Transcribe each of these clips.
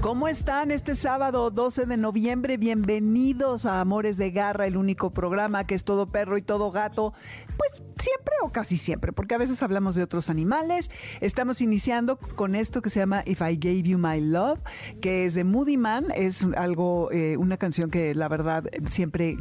¿Cómo están este sábado 12 de noviembre? Bienvenidos a Amores de Garra, el único programa que es todo perro y todo gato. Pues siempre o casi siempre, porque a veces hablamos de otros animales. Estamos iniciando con esto que se llama If I Gave You My Love, que es de Moody Man. Es algo, eh, una canción que la verdad siempre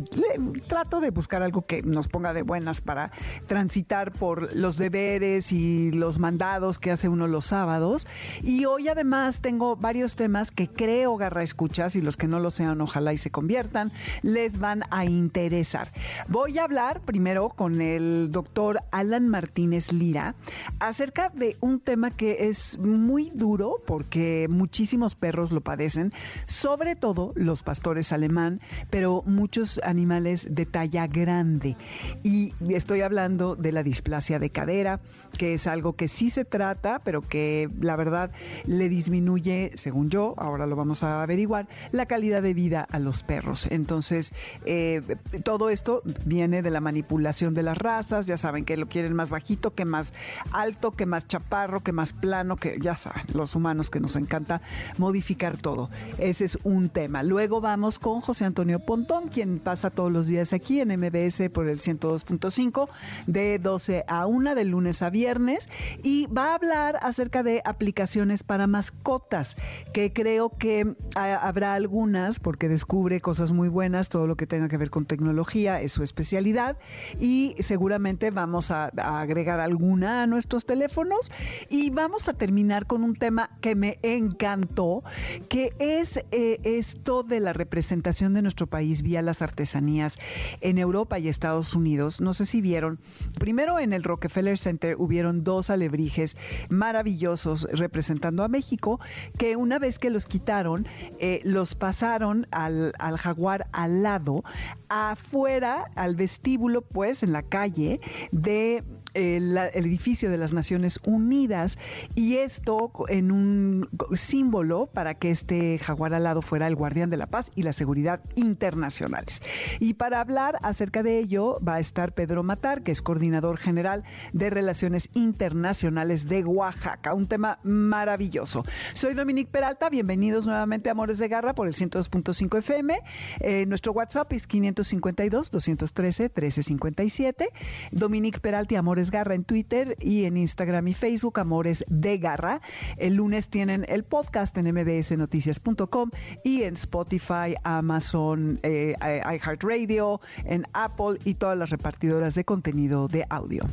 trato de buscar algo que nos ponga de buenas para transitar por los deberes y los mandados que hace uno los sábados. Y hoy además tengo varios temas que creo, Garra Escuchas, y los que no lo sean, ojalá y se conviertan, les van a interesar. Voy a hablar primero con el doctor Alan Martínez Lira acerca de un tema que es muy duro porque muchísimos perros lo padecen, sobre todo los pastores alemán, pero muchos animales de talla grande. Y estoy hablando de la displasia de cadera, que es algo que sí se trata, pero que la verdad le disminuye, según yo, ahora lo vamos a averiguar, la calidad de vida a los perros. Entonces, eh, todo esto viene de la manipulación de las razas, ya saben que lo quieren más bajito, que más alto, que más chaparro, que más plano, que ya saben, los humanos que nos encanta modificar todo. Ese es un tema. Luego vamos con José Antonio Pontón, quien pasa todos los días aquí en MBS por el 102.5 de 12 a 1 de lunes a viernes y va a hablar acerca de aplicaciones para mascotas que creo que habrá algunas porque descubre cosas muy buenas, todo lo que tenga que ver con tecnología es su especialidad y seguramente vamos a, agregar alguna a nuestros teléfonos y vamos a terminar con un tema que me encantó, que es eh, esto de la representación de nuestro país vía las artesanías en Europa y Estados Unidos. No sé si vieron, primero en el Rockefeller Center hubieron dos alebrijes maravillosos representando a México que una vez que los quitaron, eh, los pasaron al, al jaguar al lado, afuera, al vestíbulo, pues, en la calle de el, edificio de las Naciones Unidas y esto en un símbolo para que este jaguar alado fuera el guardián de la paz y la seguridad internacionales. Y para hablar acerca de ello va a estar Pedro Matar, que es coordinador general de Relaciones Internacionales de Oaxaca, un tema maravilloso. Soy Dominique Peralta, bienvenidos nuevamente a Amores de Garra por el 102.5 FM. Eh, nuestro WhatsApp es 552 213 1357. Dominique Peralta, Amores Garra en Twitter y en Instagram y Facebook, Amores de Garra. El lunes tienen el podcast en mbsnoticias.com y en Spotify, Amazon, eh, iHeartRadio, en Apple y todas las repartidoras de contenido de audio.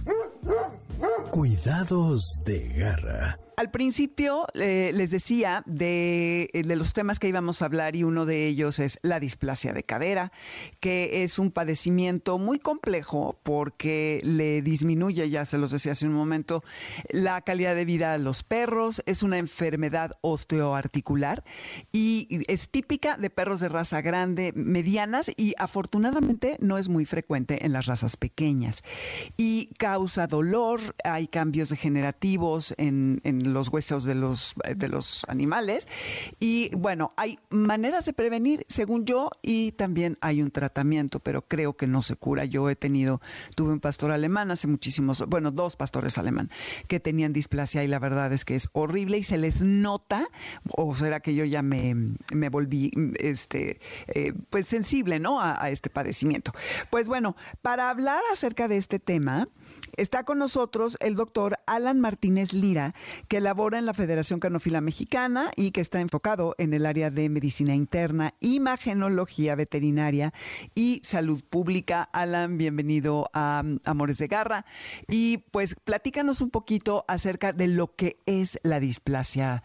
Cuidados de Garra. Al principio eh, les decía de, eh, de, los temas que íbamos a hablar y uno de ellos es la displasia de cadera, que es un padecimiento muy complejo porque le disminuye, ya se los decía hace un momento, la calidad de vida a los perros, es una enfermedad osteoarticular y es típica de perros de raza grande, medianas y afortunadamente no es muy frecuente en las razas pequeñas. Y causa dolor, hay cambios degenerativos en, en los huesos de los, de los animales. Y bueno, hay maneras de prevenir, según yo, y también hay un tratamiento, pero creo que no se cura. Yo he tenido, tuve un pastor alemán hace muchísimos, bueno, dos pastores alemán que tenían displasia y la verdad es que es horrible y se les nota, o será que yo ya me, me volví este, eh, pues sensible, ¿no? A este padecimiento. Pues bueno, para hablar acerca de este tema, Está con nosotros el doctor Alan Martínez Lira, que labora en la Federación Canofila Mexicana y que está enfocado en el área de medicina interna, imagenología veterinaria y salud pública. Alan, bienvenido a Amores de Garra. Y pues platícanos un poquito acerca de lo que es la displasia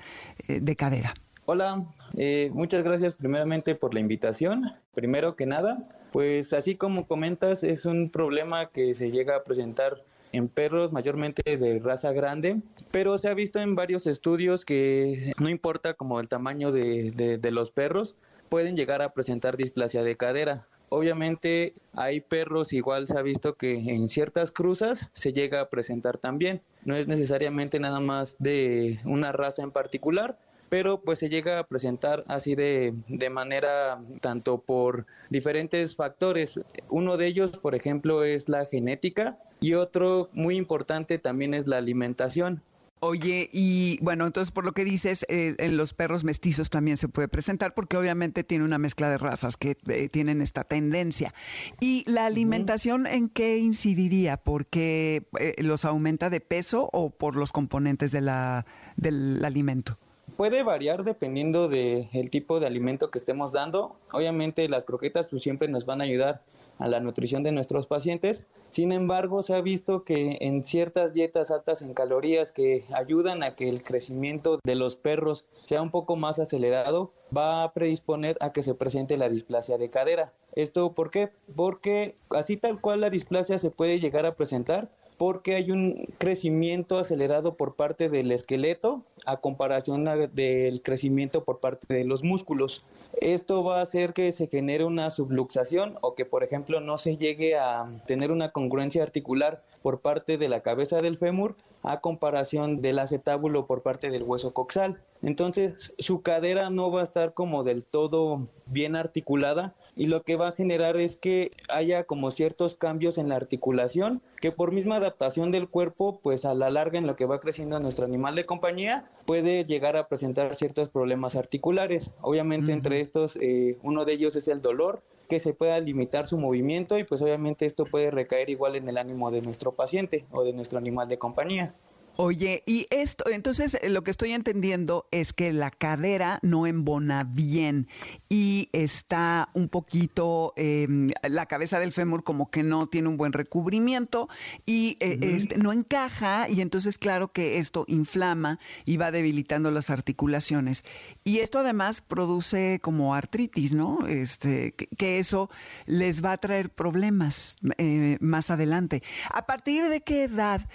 eh, de cadera. Hola, eh, muchas gracias primeramente por la invitación. Primero que nada, pues así como comentas, es un problema que se llega a presentar en perros mayormente de raza grande, pero se ha visto en varios estudios que no importa como el tamaño de, de, los perros, pueden llegar a presentar displasia de cadera. Obviamente hay perros, igual se ha visto que en ciertas cruzas se llega a presentar también. No es necesariamente nada más de una raza en particular, pero pues se llega a presentar así de, de manera tanto por diferentes factores. Uno de ellos, por ejemplo, es la genética y otro muy importante también es la alimentación. Oye, y bueno, entonces por lo que dices, eh, en los perros mestizos también se puede presentar porque obviamente tiene una mezcla de razas que eh, tienen esta tendencia. ¿Y la alimentación en qué incidiría? ¿Porque eh, los aumenta de peso o por los componentes de la, del alimento? Puede variar dependiendo del tipo de alimento que estemos dando. Obviamente las croquetas pues, siempre nos van a ayudar a la nutrición de nuestros pacientes. Sin embargo, se ha visto que en ciertas dietas altas en calorías que ayudan a que el crecimiento de los perros sea un poco más acelerado, va a predisponer a que se presente la displasia de cadera. ¿Esto por qué? Porque así tal cual la displasia se puede llegar a presentar porque hay un crecimiento acelerado por parte del esqueleto a comparación del crecimiento por parte de los músculos. Esto va a hacer que se genere una subluxación o que, por ejemplo, no se llegue a tener una congruencia articular por parte de la cabeza del fémur a comparación del acetábulo por parte del hueso coxal. Entonces, su cadera no va a estar como del todo bien articulada y lo que va a generar es que haya como ciertos cambios en la articulación que por misma adaptación del cuerpo, pues a la larga en lo que va creciendo nuestro animal de compañía, puede llegar a presentar ciertos problemas articulares. Obviamente entre estos, eh, uno de ellos es el dolor, que se pueda limitar su movimiento y pues obviamente esto puede recaer igual en el ánimo de nuestro paciente o de nuestro animal de compañía. Oye, y esto, entonces eh, lo que estoy entendiendo es que la cadera no embona bien y está un poquito, em, la cabeza del fémur como que no tiene un buen recubrimiento y eh, este, no encaja y entonces claro que esto inflama y va debilitando las articulaciones. Y esto además produce como artritis, ¿no? Este, que, eso les va a traer problemas eh, más adelante. ¿A partir de qué edad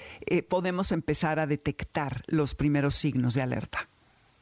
podemos empezar a detectar los primeros signos de alerta?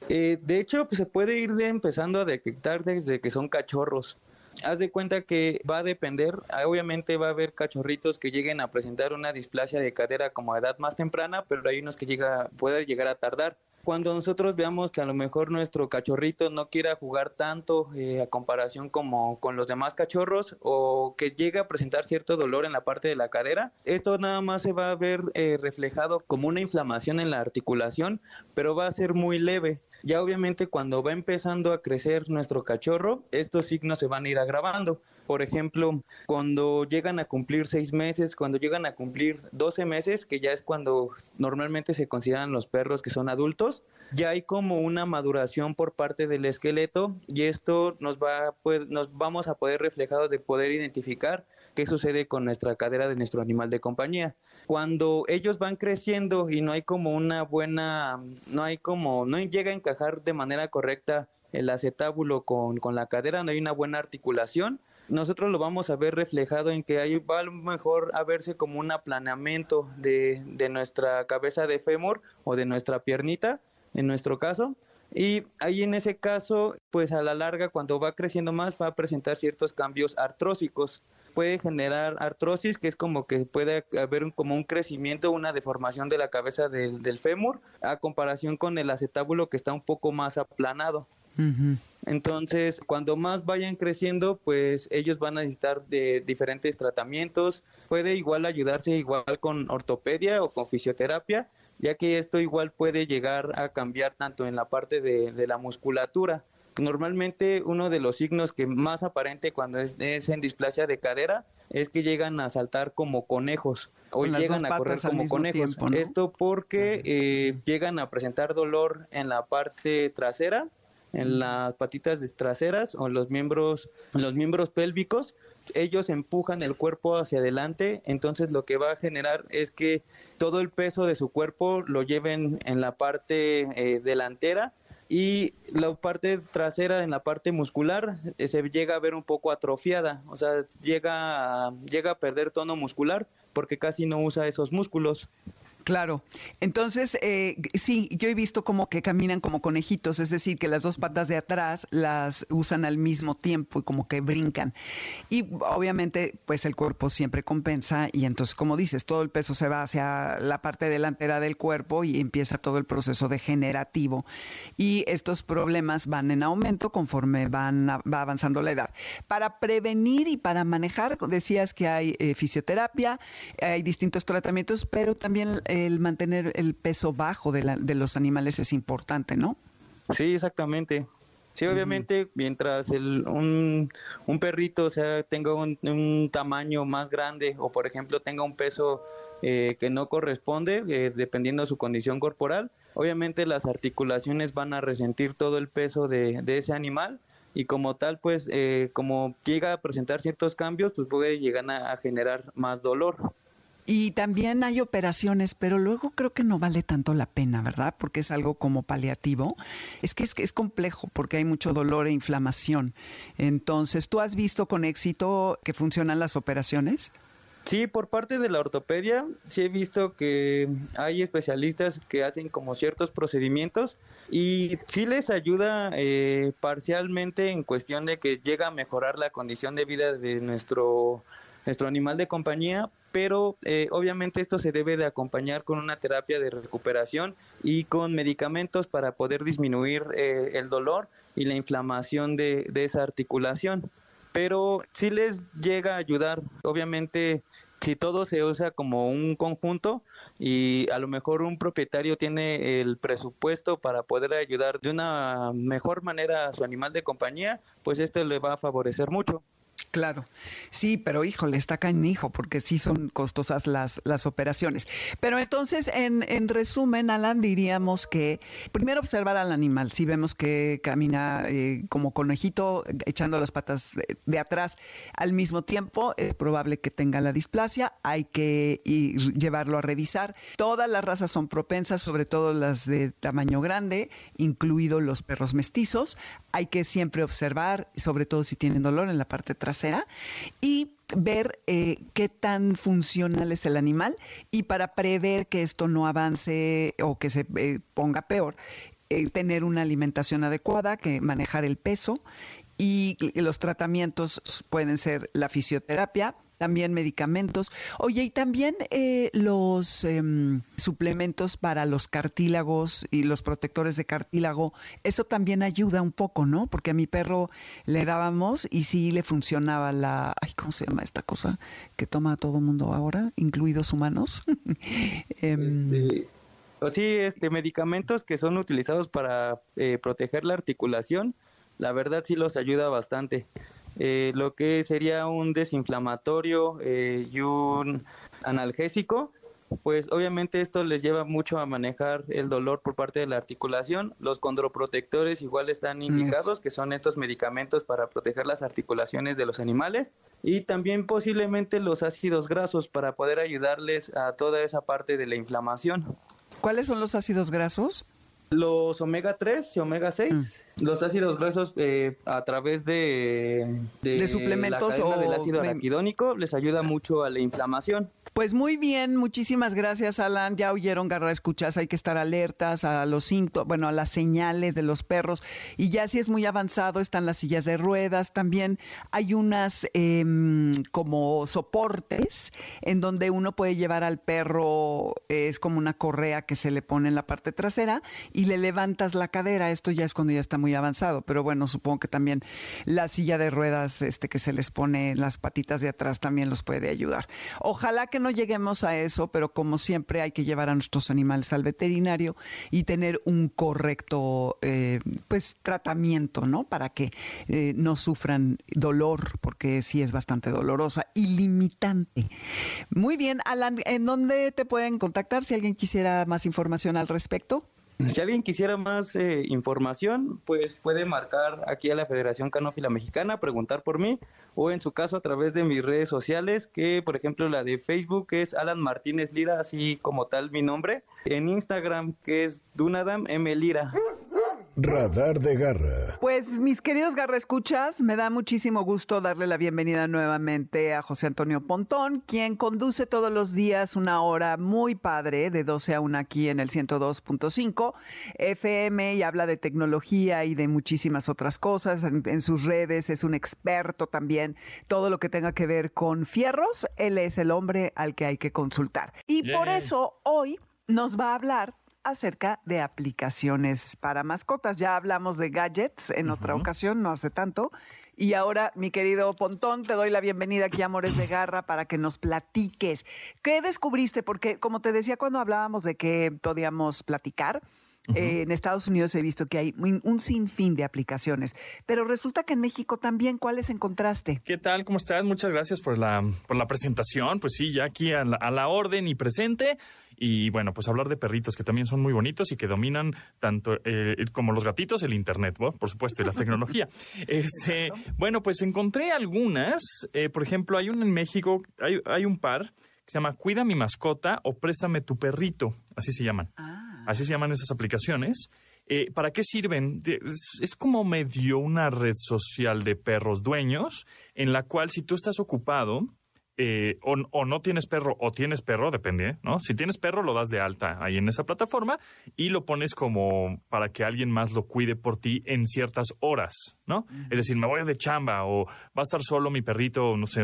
Eh, de hecho, pues, se puede ir empezando a detectar desde que son cachorros. Haz de cuenta que va a depender, ah, obviamente va a haber cachorritos que lleguen a presentar una displasia de cadera como a edad más temprana, pero hay unos que llega, puede llegar a tardar cuando nosotros veamos que a lo mejor nuestro cachorrito no quiera jugar tanto eh, a comparación como con los demás cachorros o que llega a presentar cierto dolor en la parte de la cadera, esto nada más se va a ver eh, reflejado como una inflamación en la articulación, pero va a ser muy leve. Ya obviamente cuando va empezando a crecer nuestro cachorro, estos signos se van a ir agravando. Por ejemplo, cuando llegan a cumplir seis meses, cuando llegan a cumplir 12 meses, que ya es cuando normalmente se consideran los perros que son adultos, ya hay como una maduración por parte del esqueleto y esto nos va nos vamos a poder reflejados de poder identificar qué sucede con nuestra cadera de nuestro animal de compañía. Cuando ellos van creciendo y no hay como una buena, no hay como, no llega a encajar de manera correcta el acetábulo con, con la cadera, no hay una buena articulación, nosotros lo vamos a ver reflejado en que ahí va a lo mejor a verse como un aplanamiento de, de nuestra cabeza de fémur o de nuestra piernita, en nuestro caso. Y ahí en ese caso, pues a la larga, cuando va creciendo más, va a presentar ciertos cambios artrósicos. Puede generar artrosis, que es como que puede haber como un crecimiento, una deformación de la cabeza del, del fémur, a comparación con el acetábulo que está un poco más aplanado. Entonces, cuando más vayan creciendo, pues ellos van a necesitar de diferentes tratamientos. Puede igual ayudarse igual con ortopedia o con fisioterapia, ya que esto igual puede llegar a cambiar tanto en la parte de, la musculatura. Normalmente uno de los signos que más aparente cuando es, en displasia de cadera es que llegan a saltar como conejos o llegan a correr como conejos. Esto porque eh, llegan a presentar dolor en la parte trasera en las patitas traseras o en los miembros, los miembros pélvicos, ellos empujan el cuerpo hacia adelante, entonces lo que va a generar es que todo el peso de su cuerpo lo lleven en la parte eh, delantera y la parte trasera en la parte muscular eh, se llega a ver un poco atrofiada, o sea, llega llega a perder tono muscular porque casi no usa esos músculos. Claro. Entonces, eh, sí, yo he visto como que caminan como conejitos, es decir, que las dos patas de atrás las usan al mismo tiempo y como que brincan. Y obviamente, pues el cuerpo siempre compensa y entonces, como dices, todo el peso se va hacia la parte delantera del cuerpo y empieza todo el proceso degenerativo. Y estos problemas van en aumento conforme van va avanzando la edad. Para prevenir y para manejar, decías que hay eh, fisioterapia, hay distintos tratamientos, pero también el mantener el peso bajo de, de los animales es importante, ¿no? Sí, exactamente. Sí, obviamente, mientras el, un, un, perrito o sea, tenga un, tamaño más grande o, por ejemplo, tenga un peso eh, que no corresponde, eh, dependiendo de su condición corporal, obviamente las articulaciones van a resentir todo el peso de, de ese animal y como tal, pues, eh, como llega a presentar ciertos cambios, pues puede llegar a generar más dolor. Y también hay operaciones, pero luego creo que no vale tanto la pena, ¿verdad? Porque es algo como paliativo. Es que es, es complejo porque hay mucho dolor e inflamación. Entonces, ¿tú has visto con éxito que funcionan las operaciones? Sí, por parte de la ortopedia, sí he visto que hay especialistas que hacen como ciertos procedimientos y sí les ayuda eh, parcialmente en cuestión de que llega a mejorar la condición de vida de nuestro nuestro animal de compañía, pero eh, obviamente esto se debe de acompañar con una terapia de recuperación y con medicamentos para poder disminuir eh, el dolor y la inflamación de, de esa articulación. Pero sí les llega a ayudar, obviamente si todo se usa como un conjunto y a lo mejor un propietario tiene el presupuesto para poder ayudar de una mejor manera a su animal de compañía, pues esto le va a favorecer mucho. Claro, sí, pero híjole, está hijo, porque sí son costosas las, las operaciones. Pero entonces, en, en resumen, Alan, diríamos que primero observar al animal. Si vemos que camina eh, como conejito, echando las patas de, atrás al mismo tiempo, es probable que tenga la displasia. Hay que llevarlo a revisar. Todas las razas son propensas, sobre todo las de tamaño grande, incluidos los perros mestizos. Hay que siempre observar, sobre todo si tienen dolor en la parte trasera y ver eh, qué tan funcional es el animal. Y para prever que esto no avance o que se eh, ponga peor, eh, tener una alimentación adecuada, que manejar el peso. Y los tratamientos pueden ser la fisioterapia, también medicamentos. Oye, y también eh, los em, suplementos para los cartílagos y los protectores de cartílago, eso también ayuda un poco, ¿no? Porque a mi perro le dábamos y sí le funcionaba la, ay, ¿cómo se llama esta cosa que toma todo mundo ahora, incluidos humanos? Este, sí, este, medicamentos que son utilizados para eh, proteger la articulación la verdad sí los ayuda bastante. Eh, lo que sería un desinflamatorio eh, y un analgésico, pues obviamente esto les lleva mucho a manejar el dolor por parte de la articulación. Los condroprotectores igual están indicados, que son estos medicamentos para proteger las articulaciones de los animales. Y también posiblemente los ácidos grasos para poder ayudarles a toda esa parte de la inflamación. ¿Cuáles son los ácidos grasos? Los omega 3 y omega 6 los ácidos grasos eh, a través de, de, suplementos o del ácido araquidónico les ayuda mucho a la inflamación. Pues muy bien, muchísimas gracias Alan. Ya oyeron Garra Escuchas, hay que estar alertas a los síntomas, bueno, a las señales de los perros. Y ya si es muy avanzado, están las sillas de ruedas. También hay unas em, como soportes en donde uno puede llevar al perro, es como una correa que se le pone en la parte trasera y le levantas la cadera. Esto ya es cuando ya está muy avanzado, pero bueno, supongo que también la silla de ruedas este, que se les pone las patitas de atrás también los puede ayudar. Ojalá que no lleguemos a eso, pero como siempre hay que llevar a nuestros animales al veterinario y tener un correcto eh, pues tratamiento, ¿no? Para que eh, no sufran dolor, porque sí es bastante dolorosa y limitante. Muy bien, Alan, ¿en dónde te pueden contactar si alguien quisiera más información al respecto? Si alguien quisiera más eh, información, pues puede marcar aquí a la Federación Canófila Mexicana, preguntar por mí, o en su caso a través de mis redes sociales, que por ejemplo la de Facebook es Alan Martínez Lira, así como tal mi nombre, en Instagram que es Dunadam M Lira. Radar de Garra. Pues mis queridos Garra Escuchas, me da muchísimo gusto darle la bienvenida nuevamente a José Antonio Pontón, quien conduce todos los días una hora muy padre de 12 a 1 aquí en el 102.5 FM y habla de tecnología y de muchísimas otras cosas en, sus redes. Es un experto también, todo lo que tenga que ver con fierros, él es el hombre al que hay que consultar. Y por eso hoy nos va a hablar acerca de aplicaciones para mascotas. Ya hablamos de gadgets en otra ocasión, no hace tanto. Y ahora, mi querido Pontón, te doy la bienvenida aquí a Amores de Garra para que nos platiques. ¿Qué descubriste? Porque, como te decía cuando hablábamos de que podíamos platicar, eh, en Estados Unidos he visto que hay un, sinfín de aplicaciones, pero resulta que en México también, ¿cuáles encontraste? ¿Qué tal? ¿Cómo estás? Muchas gracias por la, por la presentación. Pues sí, ya aquí a la orden y presente. Y bueno, pues hablar de perritos que también son muy bonitos y que dominan tanto eh, como los gatitos el Internet, por supuesto, y la tecnología. Este, bueno, pues encontré algunas. Eh, por ejemplo, hay un en México, hay, hay un par que se llama Cuida mi mascota o Préstame tu perrito. Así se llaman. Ah. Así se llaman esas aplicaciones. Eh, ¿Para qué sirven? Es como medio una red social de perros dueños en la cual si tú estás ocupado, eh, o, no tienes perro o tienes perro, depende, ¿no? Si tienes perro, lo das de alta ahí en esa plataforma y lo pones como para que alguien más lo cuide por ti en ciertas horas, ¿no? Es decir, me voy de chamba o va a estar solo mi perrito, no sé,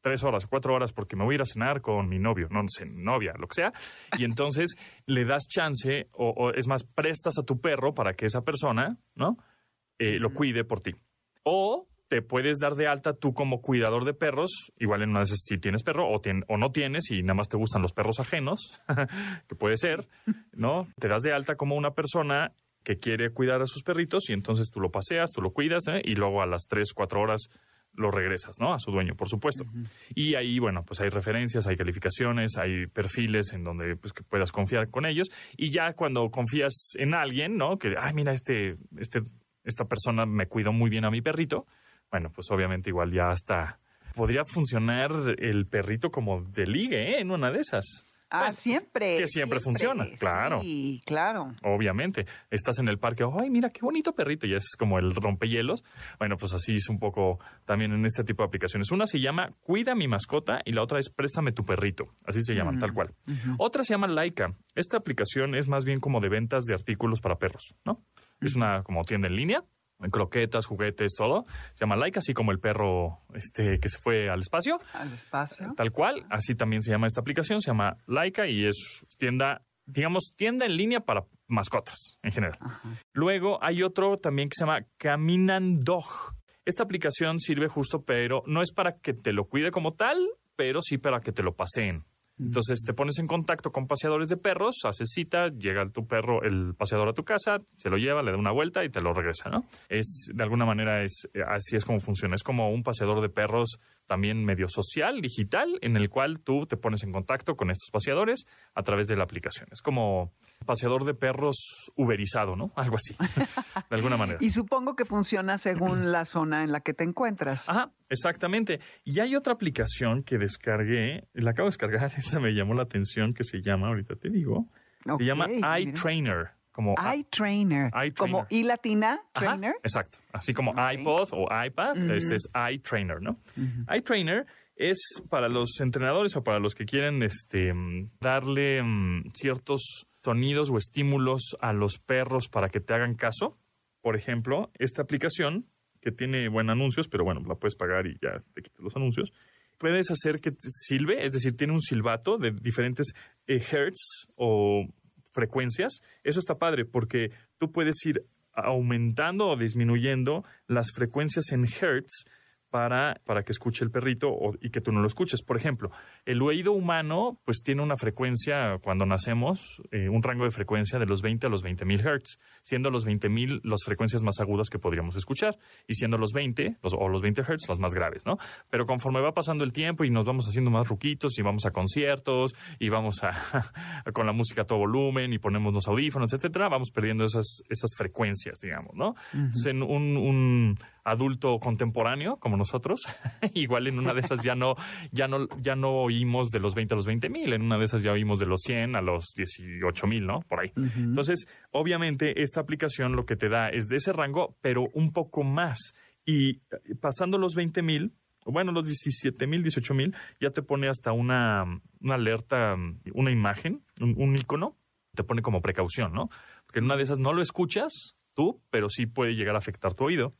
tres horas, cuatro horas porque me voy a ir a cenar con mi novio, no sé, novia, lo que sea. Y entonces le das chance o, es más, prestas a tu perro para que esa persona, ¿no? Eh, lo cuide por ti. O te puedes dar de alta tú como cuidador de perros, igual en una vez si tienes perro o, o no tienes y nada más te gustan los perros ajenos, que puede ser, ¿no? Te das de alta como una persona que quiere cuidar a sus perritos y entonces tú lo paseas, tú lo cuidas ¿eh? y luego a las tres, cuatro horas lo regresas, ¿no? A su dueño, por supuesto. Y ahí, bueno, pues hay referencias, hay calificaciones, hay perfiles en donde pues que puedas confiar con ellos. Y ya cuando confías en alguien, ¿no? Que, ay, mira, este, este, esta persona me cuidó muy bien a mi perrito, bueno, pues obviamente igual ya hasta podría funcionar el perrito como de ligue, ¿eh? En una de esas. Ah, siempre. Que siempre, funciona, claro. Sí, claro. Obviamente. Estás en el parque, ay, mira qué bonito perrito, y es como el rompehielos. Bueno, pues así es un poco también en este tipo de aplicaciones. Una se llama Cuida mi mascota y la otra es Préstame tu perrito. Así se llaman, tal cual. Otra se llama Laika. Esta aplicación es más bien como de ventas de artículos para perros, ¿no? Es una como tienda en línea croquetas, juguetes, todo. Se llama Laika, así como el perro este, que se fue al espacio. Al espacio. Tal cual, así también se llama esta aplicación, se llama Laika y es tienda, digamos, tienda en línea para mascotas en general. Luego hay otro también que se llama Caminan Dog. Esta aplicación sirve justo, pero no es para que te lo cuide como tal, pero sí para que te lo paseen. Entonces te pones en contacto con paseadores de perros, haces cita, llega tu perro, el paseador a tu casa, se lo lleva, le da una vuelta y te lo regresa, ¿no? Es, de alguna manera, así es como funciona. Es como un paseador de perros también medio social, digital, en el cual tú te pones en contacto con estos paseadores a través de la aplicación. Es como paseador de perros uberizado, ¿no? Algo así, de alguna manera. Y supongo que funciona según la zona en la que te encuentras. Ajá, exactamente. Y hay otra aplicación que descargué, la acabo de descargar, esta me llamó la atención, que se llama, ahorita te digo, se llama iTrainer como iTrainer, como i latina trainer. exacto, así como iPod o iPad, este es iTrainer, ¿no? iTrainer es para los entrenadores o para los que quieren este darle mm, ciertos sonidos o estímulos a los perros para que te hagan caso. Por ejemplo, esta aplicación que tiene buenos anuncios, pero bueno, la puedes pagar y ya te quitas los anuncios. Puedes hacer que silbe, es decir, tiene un silbato de diferentes eh, hertz o frecuencias, eso está padre porque tú puedes ir aumentando o disminuyendo las frecuencias en hertz para, para que escuche el perrito y que tú no lo escuches. Por ejemplo, el oído humano pues tiene una frecuencia, cuando nacemos, eh, un rango de frecuencia de los 20 a los 20 mil hertz, siendo los 20 mil las frecuencias más agudas que podríamos escuchar y siendo los 20 o los 20 hertz las más graves, ¿no? Pero conforme va pasando el tiempo y nos vamos haciendo más ruquitos y vamos a conciertos y vamos a con la música a todo volumen y ponemos los audífonos, etcétera, vamos perdiendo esas, esas frecuencias, digamos, ¿no? Entonces, en un adulto contemporáneo como nosotros, igual en una de esas ya no, ya no, ya no oímos de los 20 a los 20 mil, en una de esas ya oímos de los 100 a los 18 mil, ¿no? Por ahí. Entonces, obviamente, esta aplicación lo que te da es de ese rango, pero un poco más. Y pasando los 20 mil, bueno, los 17 mil, 18 mil, ya te pone hasta una, una alerta, una imagen, un, un icono, te pone como precaución, ¿no? Porque en una de esas no lo escuchas tú, pero sí puede llegar a afectar tu oído.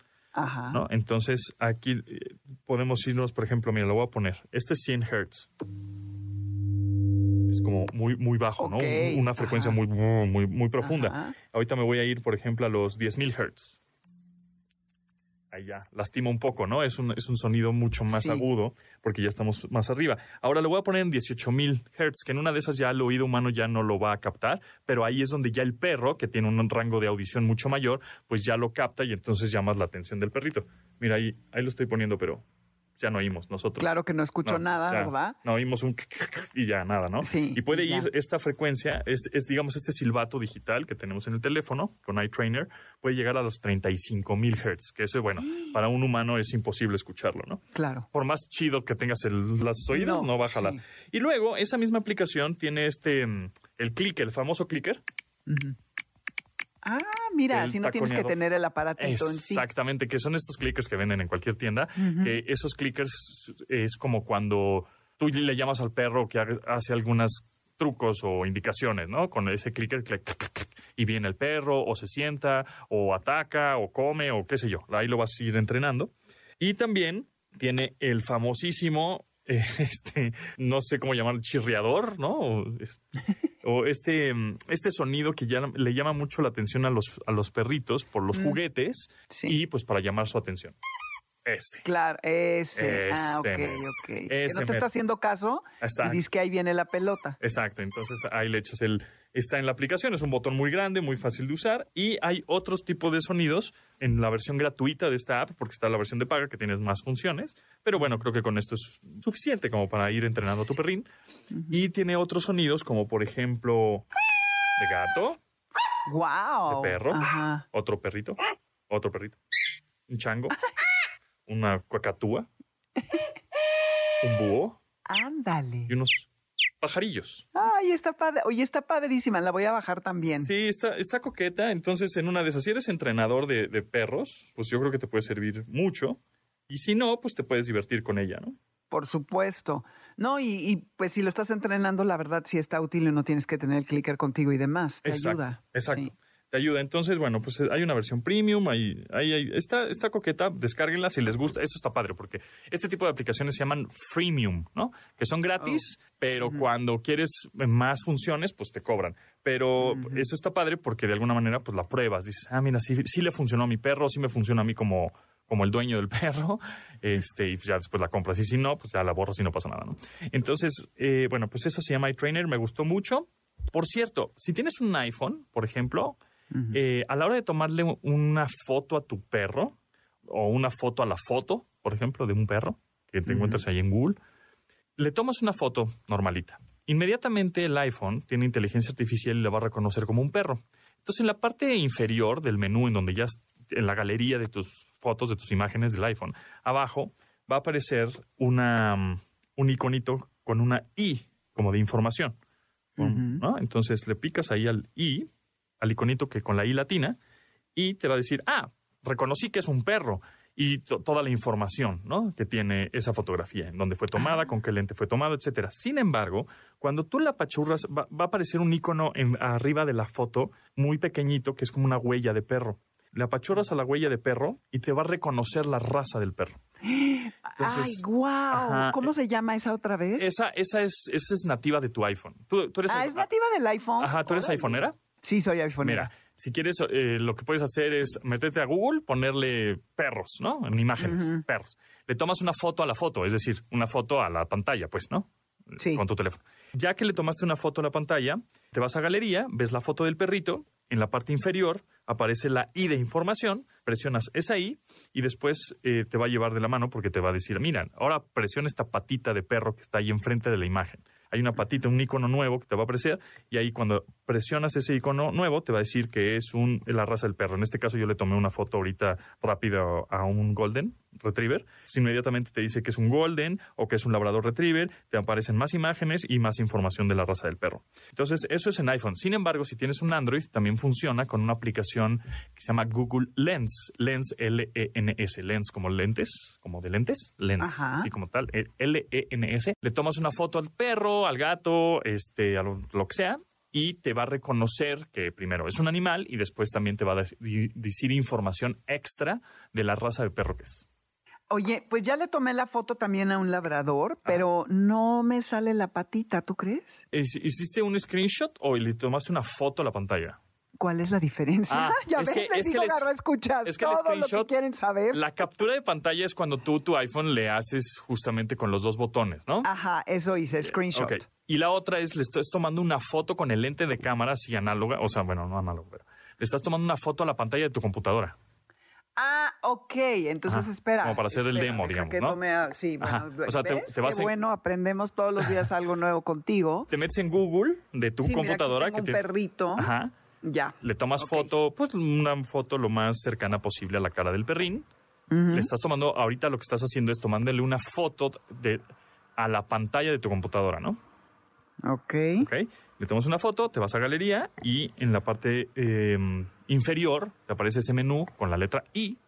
Ajá. ¿no? Entonces, aquí eh, podemos irnos, por ejemplo, mira, lo voy a poner. Este es 100 Hz. Es como muy, muy bajo, ¿no? Una frecuencia ajá. muy, muy, muy profunda. Ajá. Ahorita me voy a ir, por ejemplo, a los 10.000 Hz. Ya, lastima un poco, ¿no? Es un, es un sonido mucho más Sí. agudo porque ya estamos más arriba. Ahora le voy a poner en 18.000 Hz, que en una de esas ya el oído humano ya no lo va a captar, pero ahí es donde ya el perro, que tiene un rango de audición mucho mayor, pues ya lo capta y entonces llamas la atención del perrito. Mira, ahí, ahí lo estoy poniendo, pero ya no oímos nosotros. Claro que no escucho No, nada, ya. ¿verdad? No, oímos un y ya nada, ¿no? Sí, Y puede ya. ir esta frecuencia, es, es, digamos este silbato digital que tenemos en el teléfono con iTrainer, puede llegar a los 35 mil Hz, que ese, bueno, para un humano es imposible escucharlo, ¿no? Claro. Por más chido que tengas el, los oídos, no, No, va a jalar. sí. Y luego, esa misma aplicación tiene este, mm, el clicker, el famoso clicker. Ah, mira, si no tienes que tener el aparato en sí. Exactamente, que son estos clickers que venden en cualquier tienda. que esos clickers es como cuando tú le llamas al perro que hace algunos trucos o indicaciones, ¿no? Con ese clicker, clic, clic, clic, clic, y viene el perro, o se sienta, o ataca, o come, o qué sé yo. Ahí lo vas a ir entrenando. Y también tiene el famosísimo, eh, este, no sé cómo llamarlo, chirriador, ¿no? O, es- o este, mm, este sonido que ya le llama mucho la atención a los, a los perritos por los juguetes Sí. y pues para llamar su atención. Ese. Claro, ese. ah, ok, Ese ok. Que Ese no te está haciendo caso Exacto. y dices que ahí viene la pelota. Exacto, entonces ahí le echas el... Está en la aplicación, es un botón muy grande, muy fácil de usar y hay otros tipos de sonidos en la versión gratuita de esta app, porque está la versión de paga que tienes más funciones, pero bueno, creo que con esto es suficiente como para ir entrenando a tu perrín. Y tiene otros sonidos como por ejemplo de gato, ¡Wow! de perro, Ajá. otro perrito, otro perrito, un chango, una cuacatúa, un búho Ándale. y unos pajarillos. Ay, está padre. Oye, está padrísima. La voy a bajar también. Sí, está, está coqueta. Entonces, en una de esas, si eres entrenador de, de perros, pues yo creo que te puede servir mucho. Y si no, pues te puedes divertir con ella, ¿no? Por supuesto. No, y, y, pues si lo estás entrenando, la verdad sí está útil y no tienes que tener el clicker contigo y demás. Te exacto, ayuda. Exacto. Sí. Te ayuda. Entonces, bueno, pues hay una versión premium, hay, hay, hay- está, está coqueta, descárguenla si les gusta. Eso está padre, porque este tipo de aplicaciones se llaman freemium, ¿no? Que son gratis, pero cuando quieres más funciones, pues te cobran. Pero eso está padre porque de alguna manera, pues la pruebas. Dices, ah, mira, sí, sí le funcionó a mi perro, sí me funciona a mí como, como el dueño del perro, este, y pues ya después la compras. Y si no, pues ya la borras y no pasa nada, ¿no? Entonces, eh, bueno, pues esa se llama iTrainer, me gustó mucho. Por cierto, si tienes un iPhone, por ejemplo, eh, a la hora de tomarle una foto a tu perro, o una foto a la foto, por ejemplo, de un perro que te encuentras ahí en Google, le tomas una foto normalita. Inmediatamente el iPhone tiene inteligencia artificial y le va a reconocer como un perro. Entonces, en la parte inferior del menú, en donde ya en la galería de tus fotos, de tus imágenes del iPhone, abajo va a aparecer una, mm, un iconito con una I, como de información. Entonces le picas ahí al I, al iconito que con la I latina, y te va a decir, ah, reconocí que es un perro. Y to- toda la información ¿no? que tiene esa fotografía, en dónde fue tomada, con qué lente fue tomada, etcétera. Sin embargo, cuando tú la apachurras, va, va a aparecer un icono en, arriba de la foto muy pequeñito que es como una huella de perro. Le apachurras a la huella de perro y te va a reconocer la raza del perro. Entonces, Ay, wow. ajá, ¿Cómo eh, se llama esa otra vez? Esa, esa, es, esa es nativa de tu iPhone. ¿Tú, tú eres ah, es nativa del iPhone. Ajá, ¿tú eres iPhoneera? Sí, soy iPhone. Mira, si quieres, eh, lo que puedes hacer es meterte a Google, ponerle perros, ¿no? En imágenes, perros. Le tomas una foto a la foto, es decir, una foto a la pantalla, pues, ¿no? Sí. Con tu teléfono. Ya que le tomaste una foto a la pantalla, te vas a galería, ves la foto del perrito, en la parte inferior aparece la I de información, presionas esa I y después eh, te va a llevar de la mano porque te va a decir, mira, ahora presiona esta patita de perro que está ahí enfrente de la imagen. Hay una patita, un icono nuevo que te va a aparecer y ahí cuando presionas ese icono nuevo te va a decir que es un, la raza del perro. En este caso yo le tomé una foto ahorita rápida a un golden retriever. Inmediatamente te dice que es un golden o que es un labrador retriever, te aparecen más imágenes y más información de la raza del perro. Entonces eso es en iPhone. Sin embargo, si tienes un Android también funciona con una aplicación que se llama Google Lens, Lens L-E-N-S, Lens como lentes, como de lentes, Lens, así como tal, L-E-N-S. Le tomas una foto al perro, al gato, este, a lo, que sea, y te va a reconocer que primero es un animal y después también te va a decir información extra de la raza de perro que es. Oye, pues ya le tomé la foto también a un labrador, pero no me sale la patita, ¿tú crees? ¿Hiciste un screenshot o le tomaste una foto a la pantalla? ¿Cuál es la diferencia? Ah, ya es ves, que, les es digo, que escuchas es que todo lo que quieren saber. La captura de pantalla es cuando tú tu iPhone le haces justamente con los dos botones, ¿no? Ajá, eso hice, screenshot. Y la otra es, le estás tomando una foto con el lente de cámara así análoga, o sea, bueno, no análoga, pero le estás tomando una foto a la pantalla de tu computadora. Ah, ok. Entonces, espera. Como para hacer el demo, digamos, ¿no? sí, bueno, o sea, te, Qué bueno, aprendemos todos los días algo nuevo contigo. Te metes en Google de tu computadora. Mira, que un perrito. Ajá ya. Le tomas foto, pues una foto lo más cercana posible a la cara del perrín. Le estás tomando, ahorita lo que estás haciendo es tomándole una foto de, a la pantalla de tu computadora, ¿no? Ok. Ok. Le tomas una foto, te vas a galería y en la parte em, inferior te aparece ese menú con la letra I.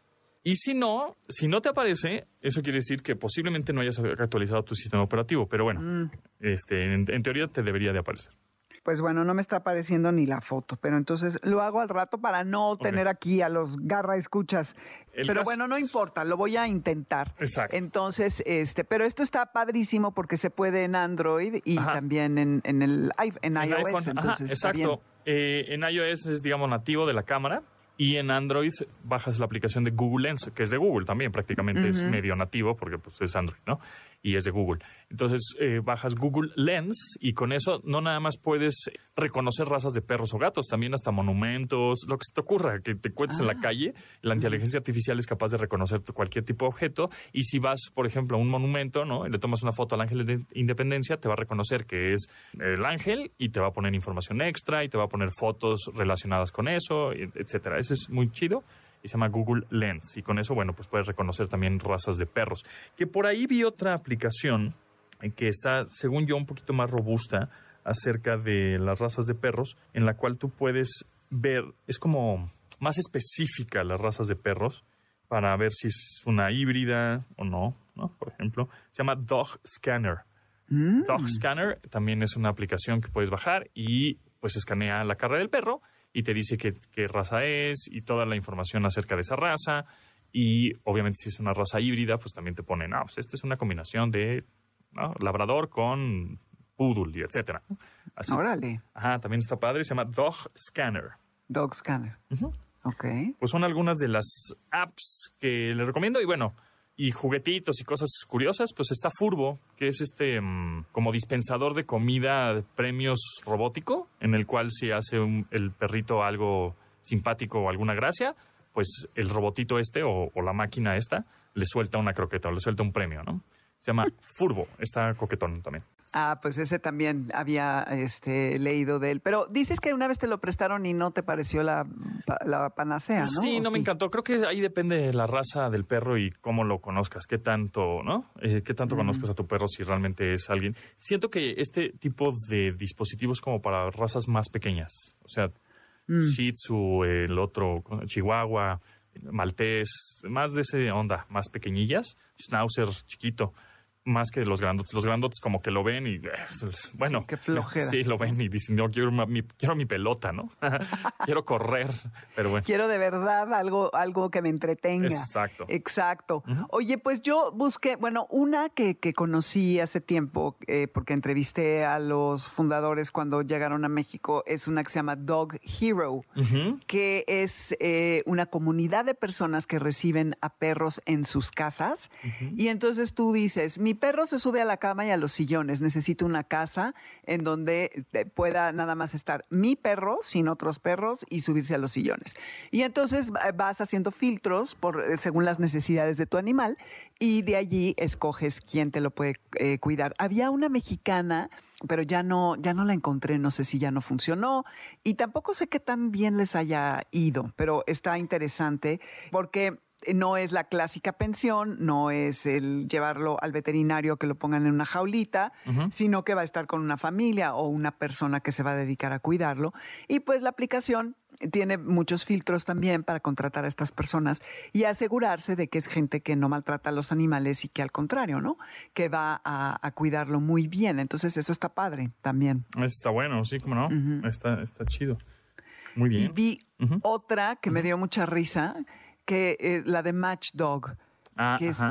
Y si no, si no te aparece, eso quiere decir que posiblemente no hayas actualizado tu sistema operativo. Pero bueno, mm. este, en teoría te debería de aparecer pues bueno, no me está apareciendo ni la foto, pero entonces lo hago al rato para no tener aquí a los garra escuchas. pero bueno, no importa, lo voy a intentar. Exacto. Entonces, este, pero esto está padrísimo porque se puede en Android y también en, en el en, iOS. Entonces, exacto. Eh, en iOS es, digamos, nativo de la cámara y en Android bajas la aplicación de Google Lens, que es de Google también, prácticamente es medio nativo porque pues, es Android, ¿no? Y es de Google. Entonces eh, bajas Google Lens y con eso no nada más puedes reconocer razas de perros o gatos, también hasta monumentos, lo que se te ocurra, que te encuentres en la ah. calle. La inteligencia artificial es capaz de reconocer cualquier tipo de objeto y si vas, por ejemplo, a un monumento, ¿no? Y le tomas una foto al ángel de independencia, te va a reconocer que es el ángel y te va a poner información extra y te va a poner fotos relacionadas con eso, etcétera. Eso es muy chido y se llama Google Lens. Y con eso, bueno, pues puedes reconocer también razas de perros. Que por ahí vi otra aplicación que está, según yo, un poquito más robusta acerca de las razas de perros, en la cual tú puedes ver, es como más específica las razas de perros para ver si es una híbrida o no, ¿no? Por ejemplo, se llama Dog Scanner. Mm. Dog Scanner también es una aplicación que puedes bajar y pues escanea la cara del perro y te dice qué, qué raza es y toda la información acerca de esa raza. Y obviamente si es una raza híbrida, pues también te ponen, ah, pues esta es una combinación de labrador con poodle y etcétera. Así. Órale. Ajá, también está padre, se llama Dog Scanner. Dog Scanner. Ok. Pues son algunas de las apps que le recomiendo y bueno, y juguetitos y cosas curiosas, pues está Furbo, que es este mm, como dispensador de comida de premios robótico, en el cual si hace el perrito algo simpático o alguna gracia, pues el robotito este o, o la máquina esta le suelta una croqueta o le suelta un premio, ¿no? Se llama Furbo, está coquetón también. Ah, pues ese también había este, leído de él. Pero dices que una vez te lo prestaron y no te pareció la, panacea, ¿no? Sí, no me encantó. Creo que ahí depende de la raza del perro y cómo lo conozcas, qué tanto, ¿no? Eh, qué tanto conozcas a tu perro si realmente es alguien. Siento que este tipo de dispositivos como para razas más pequeñas, o sea, mm. Shih Tzu, el otro, Chihuahua, Maltés, más de ese onda, más pequeñillas, Schnauzer chiquito más que los grandotes. Los grandotes como que lo ven y, eh, bueno, qué flojera. Sí, lo ven y dicen, no, quiero mi, quiero mi pelota, ¿no? quiero correr, pero bueno. Quiero de verdad algo, algo que me entretenga. Exacto. Exacto. Oye, pues yo busqué, bueno, una que, que conocí hace tiempo, eh, porque entrevisté a los fundadores cuando llegaron a México, es una que se llama Dog Hero, que es eh, una comunidad de personas que reciben a perros en sus casas. Y entonces tú dices, mi perro se sube a la cama y a los sillones. Necesito una casa en donde eh, pueda nada más estar mi perro sin otros perros y subirse a los sillones. Y entonces vas haciendo filtros eh, según las necesidades de tu animal y de allí escoges quién te lo puede eh, cuidar. Había una mexicana pero ya no, ya no la encontré, no sé si ya no funcionó y tampoco sé qué tan bien les haya ido, pero está interesante porque no es la clásica pensión, no es el llevarlo al veterinario que lo pongan en una jaulita, sino que va a estar con una familia o una persona que se va a dedicar a cuidarlo. Y pues la aplicación tiene muchos filtros también para contratar a estas personas y asegurarse de que es gente que no maltrata a los animales y que al contrario, ¿no? Que va a, cuidarlo muy bien. Entonces eso está padre también. Está bueno, sí, como no. está, está chido. Muy bien. Y vi otra que me dio mucha risa que eh, la de Matchdog, ah, que es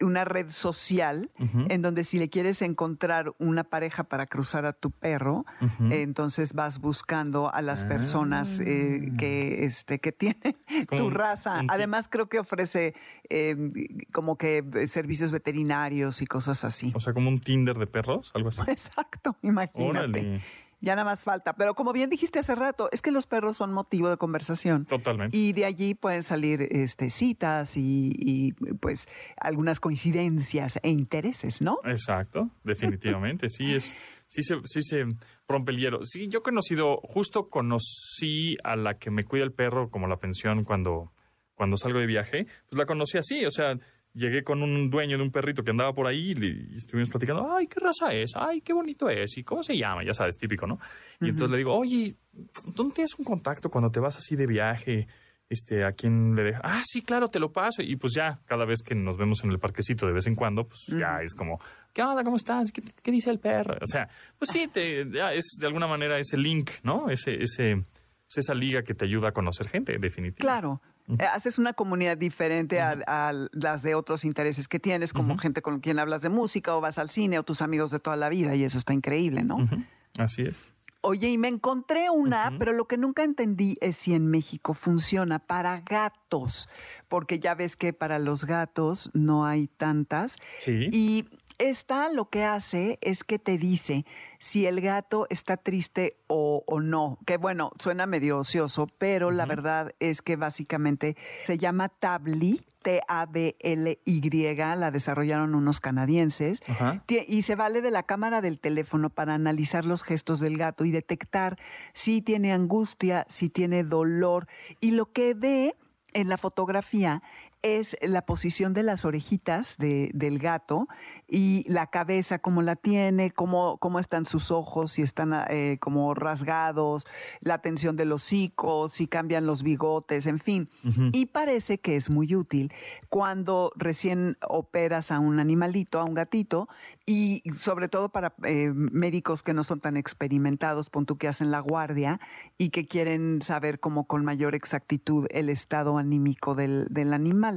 una red social en donde si le quieres encontrar una pareja para cruzar a tu perro, entonces vas buscando a las personas eh, ah. que este que tienen tu raza. Además creo que ofrece em, como que servicios veterinarios y cosas así. O sea, como un Tinder de perros, algo así. Exacto, imagínate ya nada más falta. Pero como bien dijiste hace rato, es que los perros son motivo de conversación. Totalmente. Y de allí pueden salir este, citas y, pues algunas coincidencias e intereses, ¿no? Exacto, definitivamente. sí, es, sí se, sí se rompe el hielo. Sí, yo he conocido, justo conocí a la que me cuida el perro como la pensión cuando, cuando salgo de viaje, pues la conocí así, o sea, llegué con un dueño de un perrito que andaba por ahí y, estuvimos platicando, ay, qué raza es, ay, qué bonito es, y cómo se llama, ya sabes, típico, ¿no? Y entonces le digo, oye, ¿dónde tienes un contacto cuando te vas así de viaje? Este, ¿a quién le deja? Ah, sí, claro, te lo paso. Y pues ya, cada vez que nos vemos en el parquecito de vez en cuando, pues ya es como, ¿qué onda? ¿Cómo estás? ¿Qué, dice el perro? O sea, pues sí, te, ya es de alguna manera ese link, ¿no? Ese, ese, esa liga que te ayuda a conocer gente, definitivamente. Claro. Eh, haces una comunidad diferente a, las de otros intereses que tienes, como gente con quien hablas de música o vas al cine o tus amigos de toda la vida, y eso está increíble, ¿no? Así es. Oye, y me encontré una, pero lo que nunca entendí es si en México funciona para gatos, porque ya ves que para los gatos no hay tantas. Sí. Y esta lo que hace es que te dice si el gato está triste o, no, que bueno, suena medio ocioso, pero la verdad es que básicamente se llama Tabli, T-A-B-L-Y, la desarrollaron unos canadienses, y se vale de la cámara del teléfono para analizar los gestos del gato y detectar si tiene angustia, si tiene dolor, y lo que ve en la fotografía es la posición de las orejitas del gato y la cabeza, cómo la tiene, cómo, cómo están sus ojos, si están eh, como rasgados, la tensión de los hocico, si cambian los bigotes, en fin. Y parece que es muy útil cuando recién operas a un animalito, a un gatito, y sobre todo para eh, médicos que no son tan experimentados, pon que hacen la guardia y que quieren saber como con mayor exactitud el estado anímico del, del animal.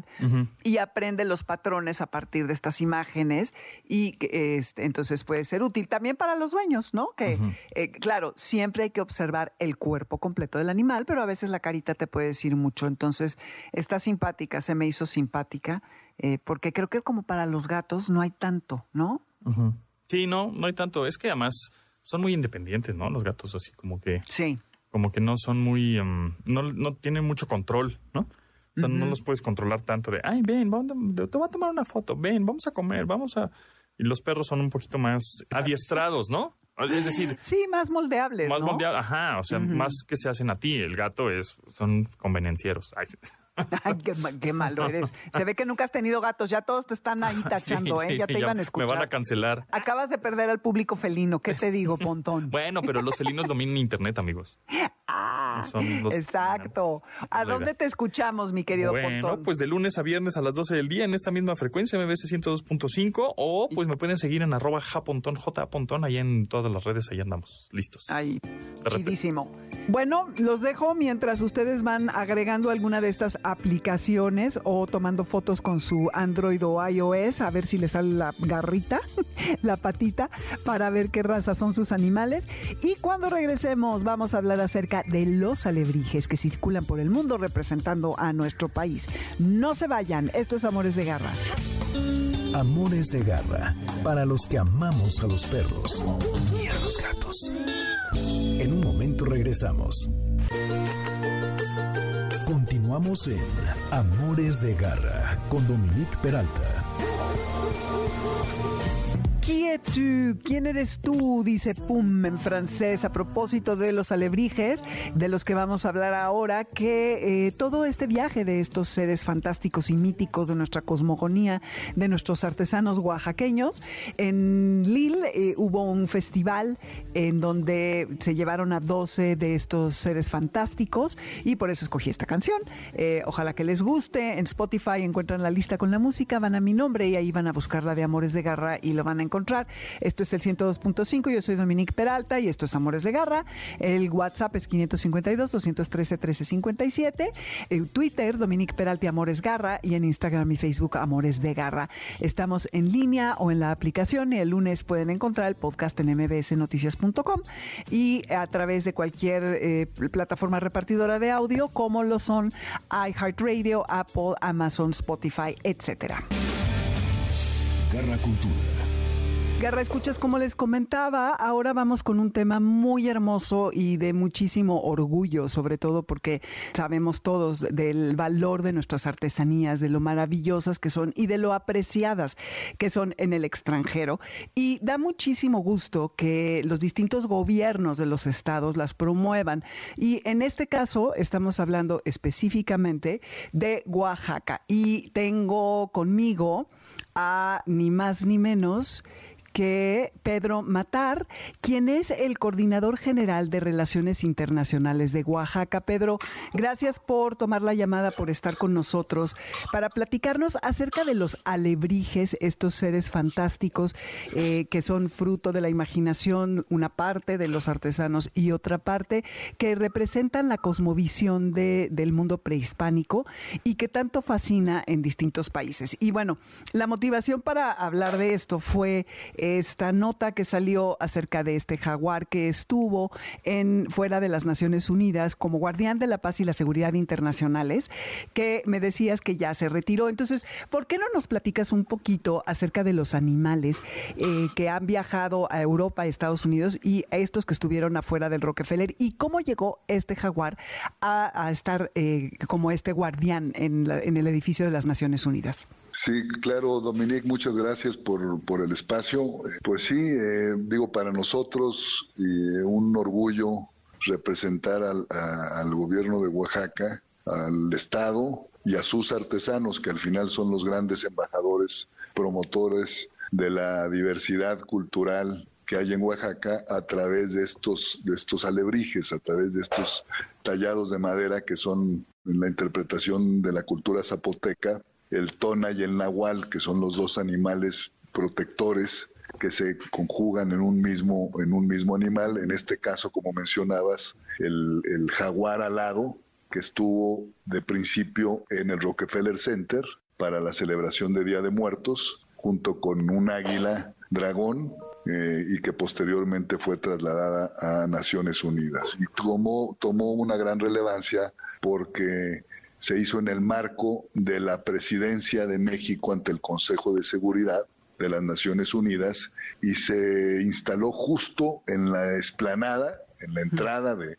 Y aprende los patrones a partir de estas imágenes y este, entonces puede ser útil también para los dueños, ¿no? Que eh, claro, siempre hay que observar el cuerpo completo del animal, pero a veces la carita te puede decir mucho. Entonces, está simpática, se me hizo simpática, eh, porque creo que como para los gatos no hay tanto, ¿no? Sí, no, no hay tanto. Es que además son muy independientes, ¿no? Los gatos así como que... Sí. Como que no son muy... Em, no, no tienen mucho control, ¿no? O sea, no los puedes controlar tanto de, ay, ven, te voy a tomar una foto, ven, vamos a comer, vamos a... Y los perros son un poquito más adiestrados, ¿no? Es decir... Sí, más moldeables, Más moldeables, ajá, o sea, más que se hacen a ti. El gato es, son convenencieros. Ay, qué, malo eres. Se ve que nunca has tenido gatos. Ya todos te están ahí tachando, ¿eh? ya te iban a escuchar. Me van a cancelar. Acabas de perder al público felino. ¿Qué te digo, Pontón? bueno, pero los felinos dominan Internet, amigos. Ah, exacto. ¿A dónde te escuchamos, mi querido bueno, pues de lunes a viernes a las 12 del día en esta misma frecuencia, MBS 102.5, o pues me pueden seguir en arroba japontón, ahí en todas las redes, ahí andamos, listos. Ahí, chidísimo. Bueno, los dejo mientras ustedes van agregando alguna de estas aplicaciones o tomando fotos con su Android o iOS a ver si les sale la garrita, la patita, para ver qué raza son sus animales. Y cuando regresemos vamos a hablar acerca de los alebrijes que circulan por el mundo representando a nuestro país. No se vayan, esto es Amores de Garra. Amores de Garra, para los que amamos a los perros y a los gatos. En un momento regresamos. Continuamos en Amores de Garra con Dominique Peralta. ¿Quién eres tú? Dice Pum en francés a propósito de los alebrijes, de los que vamos a hablar ahora, que eh, todo este viaje de estos seres fantásticos y míticos de nuestra cosmogonía, de nuestros artesanos oaxaqueños, en Lille eh, hubo un festival en donde se llevaron a 12 de estos seres fantásticos y por eso escogí esta canción. Eh, ojalá que les guste. En Spotify encuentran la lista con la música, van a mi nombre y ahí van a buscar la de Amores de Garra y lo van a encontrar esto es el 102.5, yo soy Dominique Peralta y esto es Amores de Garra. El WhatsApp es 552-213-1357. El Twitter, Dominique Peralta y Amores Garra. Y en Instagram y Facebook, Amores de Garra. Estamos en línea o en la aplicación y el lunes pueden encontrar el podcast en mbsnoticias.com y a través de cualquier eh, plataforma repartidora de audio como lo son iHeartRadio, Apple, Amazon, Spotify, etcétera. Garra Cultura. Garra, escuchas, como les comentaba, ahora vamos con un tema muy hermoso y de muchísimo orgullo, sobre todo porque sabemos todos del valor de nuestras artesanías, de lo maravillosas que son y de lo apreciadas que son en el extranjero. Y da muchísimo gusto que los distintos gobiernos de los estados las promuevan. Y en este caso estamos hablando específicamente de Oaxaca. Y tengo conmigo a ni más ni menos que Pedro Matar, quien es el coordinador general de Relaciones Internacionales de Oaxaca. Pedro, gracias por tomar la llamada, por estar con nosotros, para platicarnos acerca de los alebrijes, estos seres fantásticos eh, que son fruto de la imaginación, una parte de los artesanos y otra parte que representan la cosmovisión de, del mundo prehispánico y que tanto fascina en distintos países. Y bueno, la motivación para hablar de esto fue esta nota que salió acerca de este jaguar que estuvo en fuera de las Naciones Unidas como guardián de la paz y la seguridad internacionales, que me decías que ya se retiró. Entonces, ¿por qué no nos platicas un poquito acerca de los animales eh, que han viajado a Europa, a Estados Unidos y estos que estuvieron afuera del Rockefeller y cómo llegó este jaguar a, estar eh, como este guardián en, en el edificio de las Naciones Unidas? Sí, claro, Dominique, muchas gracias por, por el espacio. Pues sí, eh, digo, para nosotros eh, un orgullo representar al, al gobierno de Oaxaca, al Estado y a sus artesanos, que al final son los grandes embajadores, promotores de la diversidad cultural que hay en Oaxaca a través de estos, de estos alebrijes, a través de estos tallados de madera que son en la interpretación de la cultura zapoteca, el tona y el nahual, que son los dos animales protectores que se conjugan en un mismo, en un mismo animal, en este caso, como mencionabas, el, jaguar alado, que estuvo de principio en el Rockefeller Center para la celebración de Día de Muertos, junto con un águila dragón eh, y que posteriormente fue trasladada a Naciones Unidas. Y tomó, tomó una gran relevancia porque se hizo en el marco de la presidencia de México ante el Consejo de Seguridad de las Naciones Unidas y se instaló justo en la explanada, en la entrada de,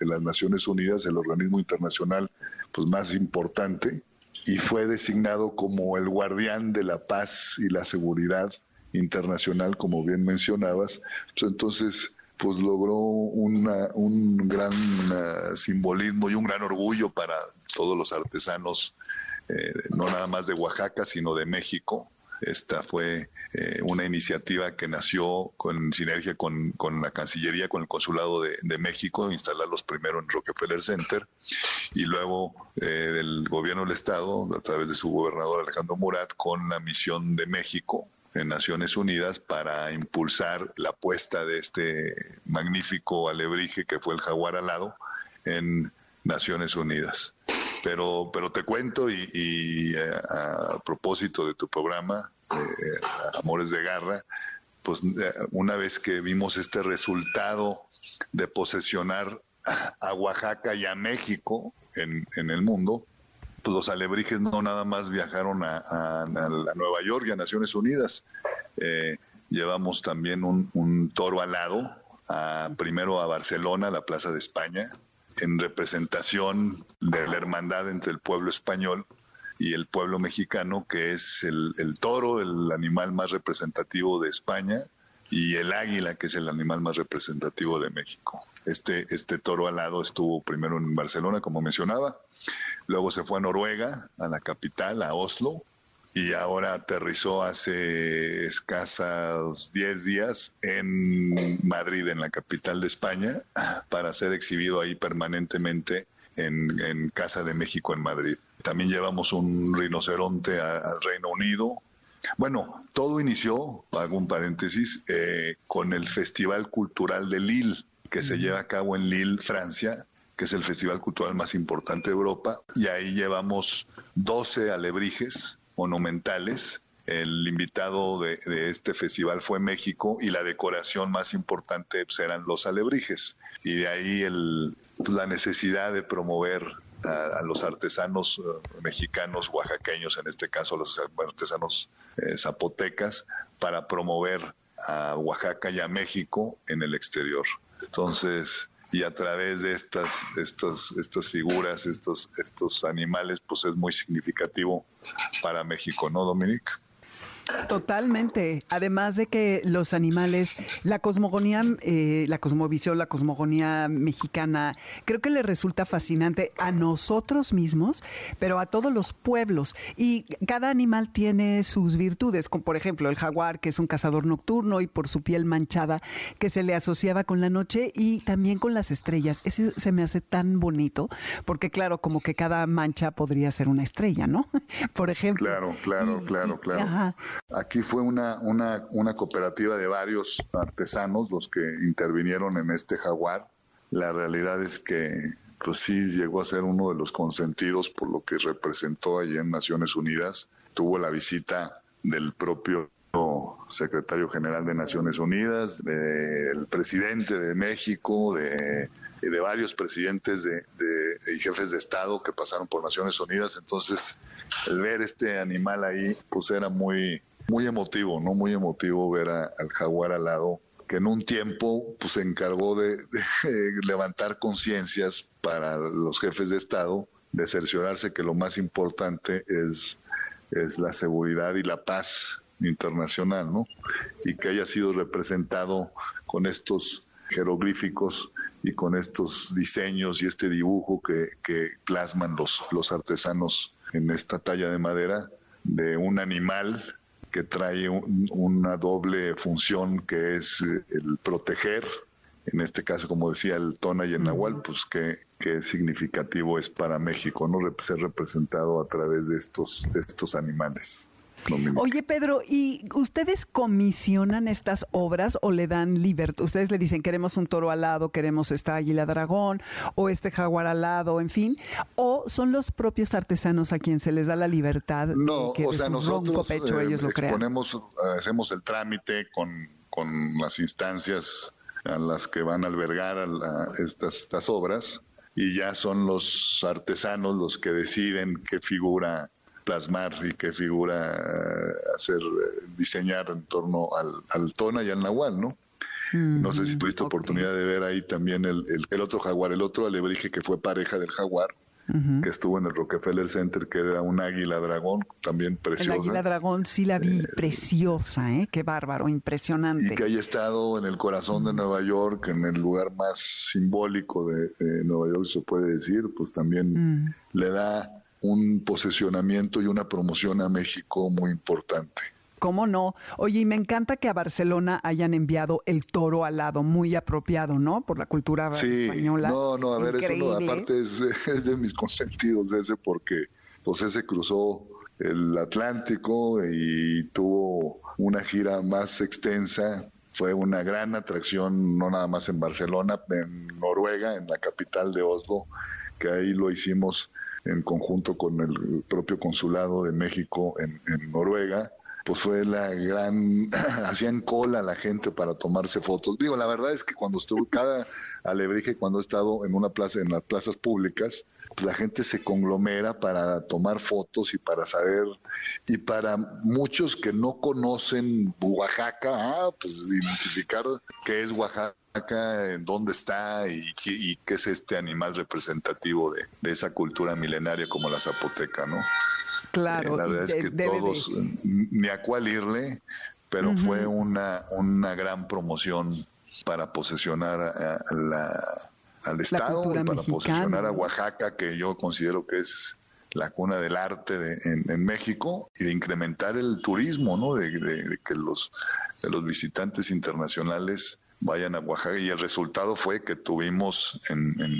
las Naciones Unidas, el organismo internacional pues, más importante, y fue designado como el guardián de la paz y la seguridad internacional, como bien mencionabas. Pues, entonces, pues logró un gran uh, simbolismo y un gran orgullo para todos los artesanos, eh, no nada más de Oaxaca, sino de México. Esta fue eh, una iniciativa que nació con sinergia con, con la Cancillería, con el Consulado de, de, México, instalarlos primero en Rockefeller Center y luego eh, del gobierno del Estado, a través de su gobernador Alejandro Murat, con la misión de México en Naciones Unidas para impulsar la puesta de este magnífico alebrije que fue el jaguar alado en Naciones Unidas. Pero, pero te cuento y, eh, a, propósito de tu programa, eh, Amores de Garra, pues eh, una vez que vimos este resultado de posesionar a Oaxaca y a México en, en el mundo, pues, los alebrijes no nada más viajaron a, Nueva York y a Naciones Unidas. Eh, llevamos también un, toro alado, a, primero a Barcelona, la Plaza de España, en representación de la hermandad entre el pueblo español y el pueblo mexicano, que es el, el, toro, el animal más representativo de España, y el águila, que es el animal más representativo de México. Este, este toro alado estuvo primero en Barcelona, como mencionaba, luego se fue a Noruega, a la capital, a Oslo, y ahora aterrizó hace escasos 10 días en Madrid, en la capital de España, para ser exhibido ahí permanentemente en, Casa de México en Madrid. También llevamos un rinoceronte al Reino Unido. Bueno, todo inició, hago un paréntesis, eh, con el Festival Cultural de Lille, que se lleva a cabo en Lille, Francia, que es el festival cultural más importante de Europa, y ahí llevamos 12 alebrijes monumentales. El invitado de, este festival fue México y la decoración más importante pues, eran los alebrijes. Y de ahí el, pues, la necesidad de promover a, los artesanos eh, mexicanos, oaxaqueños, en este caso los artesanos eh, zapotecas, para promover a Oaxaca y a México en el exterior. Entonces, y a través de estas, estas, estas figuras, estos, estos animales, pues es muy significativo para México, ¿no, Dominique? Totalmente. Además de que los animales, la cosmogonía, eh, la cosmovisión, la cosmogonía mexicana, creo que le resulta fascinante a nosotros mismos, pero a todos los pueblos. Y cada animal tiene sus virtudes, como por ejemplo el jaguar, que es un cazador nocturno y por su piel manchada, que se le asociaba con la noche y también con las estrellas. Ese se me hace tan bonito, porque claro, como que cada mancha podría ser una estrella, ¿no? Por ejemplo. Claro, claro, claro, claro. Aquí fue una, una, una cooperativa de varios artesanos los que intervinieron en este jaguar. La realidad es que pues sí llegó a ser uno de los consentidos por lo que representó allí en Naciones Unidas. Tuvo la visita del propio secretario general de Naciones Unidas, del presidente de México, de, de varios presidentes de, de, y jefes de Estado que pasaron por Naciones Unidas. Entonces, el ver este animal ahí, pues era muy, muy emotivo, ¿no? Muy emotivo ver al jaguar al lado, que en un tiempo pues, se encargó de, levantar conciencias para los jefes de Estado, de cerciorarse que lo más importante es, es la seguridad y la paz internacional, ¿no? Y que haya sido representado con estos jeroglíficos y con estos diseños y este dibujo que, que plasman los, los artesanos en esta talla de madera de un animal que trae una doble función que es eh, el proteger, en este caso, como decía el Tona y el Nahual, pues qué, qué significativo es para México, ¿no? Ser representado a través de estos, de estos animales. Oye, Pedro, ¿y ustedes comisionan estas obras o le dan libertad? Ustedes le dicen, queremos un toro alado, queremos esta águila dragón o este jaguar alado, en fin, o son los propios artesanos a quien se les da la libertad no, que o sea, nosotros pecho ellos lo crean. hacemos el trámite con, con las instancias a las que van a albergar a estas, estas obras y ya son los artesanos los que deciden qué figura plasmar y qué figura eh, hacer, eh, diseñar en torno al, al tona y al nahual, ¿no? no sé si tuviste oportunidad de ver ahí también el, el, otro jaguar, el otro alebrije que fue pareja del jaguar, que estuvo en el Rockefeller Center, que era un águila dragón, también preciosa. El águila dragón sí la vi, eh, preciosa, ¿eh? Qué bárbaro, impresionante. Y que haya estado en el corazón de Nueva York, en el lugar más simbólico de, Nueva York, se puede decir, pues también mm. le da un posesionamiento y una promoción a México muy importante. ¿Cómo no? Oye, y me encanta que a Barcelona hayan enviado el toro alado, muy apropiado, ¿no? Por la cultura sí, española. No, no, a ver, eso no, aparte es, de mis consentidos ese porque pues ese cruzó el Atlántico y tuvo una gira más extensa. Fue una gran atracción, no nada más en Barcelona, en Noruega, en la capital de Oslo, que ahí lo hicimos en conjunto con el propio consulado de México en, Noruega, pues fue la gran, hacían cola la gente para tomarse fotos. Digo, la verdad es que cuando estuve, cada alebrije, cuando he estado en una plaza, en las plazas públicas, pues la gente se conglomera para tomar fotos y para saber, y para muchos que no conocen Oaxaca, ah, pues identificar qué es Oaxaca en dónde está y, qué es este animal representativo de, de, esa cultura milenaria como la zapoteca, ¿no? Claro. Eh, la verdad es que todos, ni a cuál irle, pero fue una, una gran promoción para posesionar a, la, al Estado y para posesionar a Oaxaca, que yo considero que es la cuna del arte de, en, México y de incrementar el turismo, ¿no? De, de, que los, de los visitantes internacionales vayan a Oaxaca y el resultado fue que tuvimos en, en,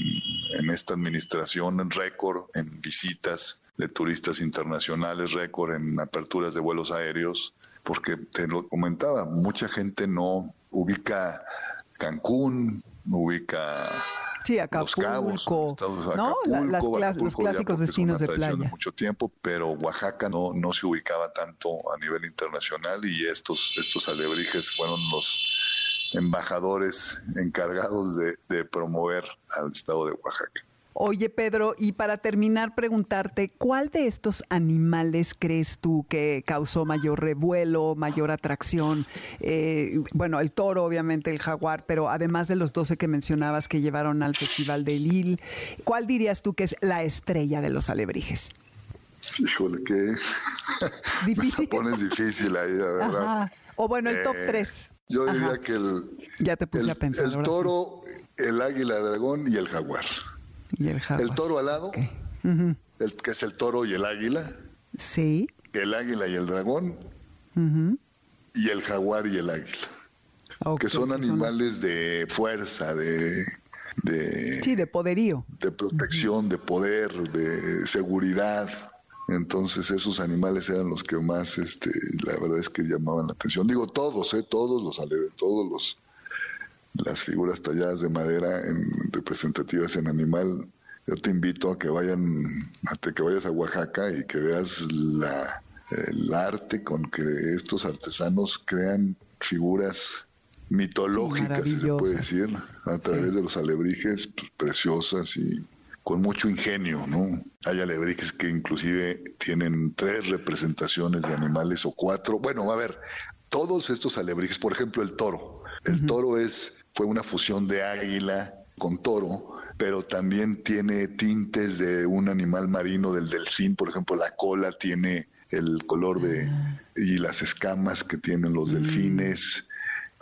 en esta administración récord en visitas de turistas internacionales, récord en aperturas de vuelos aéreos, porque te lo comentaba, mucha gente no ubica Cancún, no ubica Sí, Acapulco, ¿no? los clásicos destinos de playa. De mucho tiempo, pero Oaxaca no, no se ubicaba tanto a nivel internacional y estos, estos alebrijes fueron los embajadores encargados de, de promover al estado de Oaxaca. Oye, Pedro, y para terminar, preguntarte, ¿cuál de estos animales crees tú que causó mayor revuelo, mayor atracción? Eh, bueno, el toro, obviamente, el jaguar, pero además de los 12 que mencionabas que llevaron al Festival de Lille, ¿cuál dirías tú que es la estrella de los alebrijes? Híjole, qué difícil. pones difícil ahí, la verdad. O bueno, el top 3. Eh, yo diría que el, ya te puse el, a pensar, el toro, el águila dragón y el jaguar. El toro alado, el, que es el toro y el águila. Sí. El águila y el dragón. Y el jaguar y el águila. que son animales de fuerza, de, de... Sí, de poderío. De protección, de poder, de seguridad. Entonces esos animales eran los que más, este, la verdad es que llamaban la atención. Digo todos, eh, todos los todos los las figuras talladas de madera en, representativas en animal. Yo te invito a que vayan, a que vayas a Oaxaca y que veas la, el arte con que estos artesanos crean figuras mitológicas, si se puede decir, a través de los alebrijes pues, preciosas y con mucho ingenio, ¿no? Hay alebrijes que inclusive tienen tres representaciones de animales o cuatro. Bueno, a ver, todos estos alebrijes, por ejemplo, el toro. El toro es fue una fusión de águila con toro, pero también tiene tintes de un animal marino, del delfín, por ejemplo, la cola tiene el color de ah. y las escamas que tienen los mm. delfines,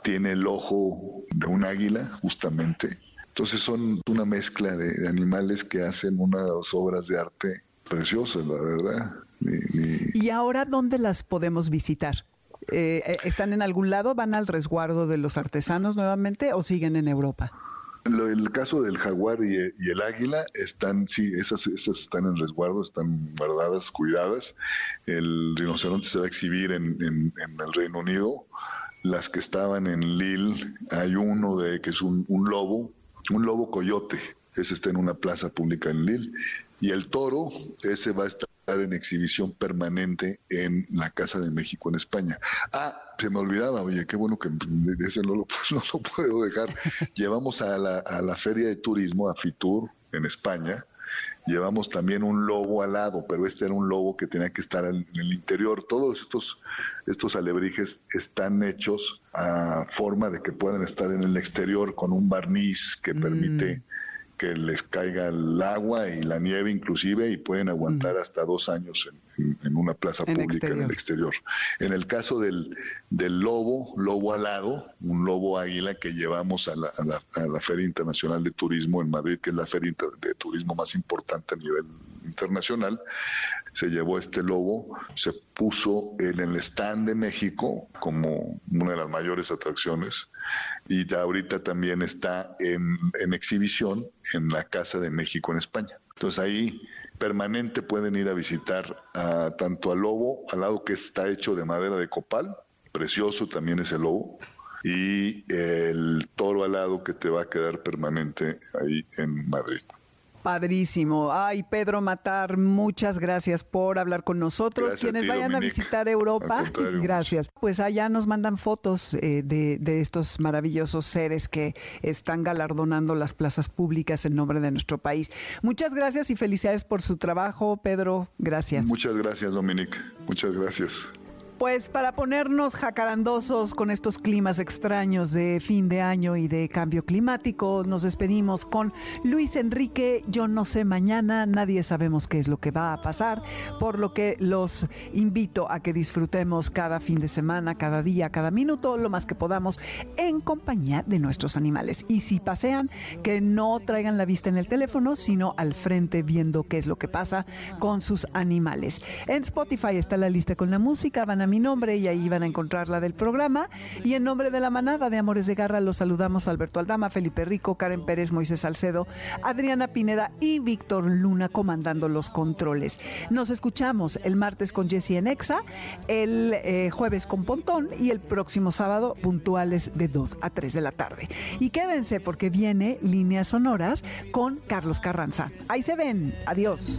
tiene el ojo de un águila, justamente. Entonces son una mezcla de, animales que hacen unas obras de arte preciosas, la verdad. ¿Y ahora dónde las podemos visitar? Eh, eh, ¿Están en algún lado? ¿Van al resguardo de los artesanos nuevamente o siguen en Europa? el caso del jaguar y, el águila están, sí, esas, esas están en resguardo, están guardadas, cuidadas. El rinoceronte se va a exhibir en, el Reino Unido. Las que estaban en Lille, hay uno de que es un, un lobo, un lobo coyote, ese está en una plaza pública en Lille. Y el toro, ese va a estar en exhibición permanente en la Casa de México en España. Ah, se me olvidaba, oye, qué bueno que ese no lo, no lo puedo dejar. Llevamos a la, a la Feria de Turismo, a Fitur, en España, llevamos también un lobo alado, pero este era un lobo que tenía que estar en, el interior. Todos estos, estos alebrijes están hechos a forma de que puedan estar en el exterior con un barniz que permite mm que les caiga el agua y la nieve inclusive y pueden aguantar hasta dos años en, una plaza pública en el exterior. En el caso del, del lobo, lobo alado, un lobo águila que llevamos a la, a la Feria Internacional de Turismo en Madrid, que es la feria de turismo más importante a nivel internacional, se llevó este lobo, se puso en el stand de México como una de las mayores atracciones y ahorita también está en, exhibición en la Casa de México en España. Entonces ahí permanente pueden ir a visitar a, tanto al lobo, al lado que está hecho de madera de copal, precioso también es el lobo, y el toro alado que te va a quedar permanente ahí en Madrid. Padrísimo. Ay, Pedro Matar, muchas gracias por hablar con nosotros. Quienes vayan a visitar Europa, gracias. Pues allá nos mandan fotos eh, de, de, estos maravillosos seres que están galardonando las plazas públicas en nombre de nuestro país. Muchas gracias y felicidades por su trabajo, Pedro. Gracias. Muchas gracias, Dominique. Muchas gracias. Pues para ponernos jacarandosos con estos climas extraños de fin de año y de cambio climático, nos despedimos con Luis Enrique, yo no sé mañana, nadie sabemos qué es lo que va a pasar, por lo que los invito a que disfrutemos cada fin de semana, cada día, cada minuto, lo más que podamos, en compañía de nuestros animales. Y si pasean, que no traigan la vista en el teléfono, sino al frente viendo qué es lo que pasa con sus animales. En Spotify está la lista con la música, mi nombre y ahí van a encontrar la del programa. Y en nombre de la manada de Amores de Garra los saludamos Alberto Aldama, Felipe Rico, Karen Pérez, Moisés Salcedo, Adriana Pineda y Víctor Luna comandando los controles. Nos escuchamos el martes con Jessy en Exa, el eh, jueves con Pontón y el próximo sábado puntuales de 2 a 3 de la tarde. Y quédense porque viene Líneas Sonoras con Carlos Carranza. Ahí se ven. Adiós.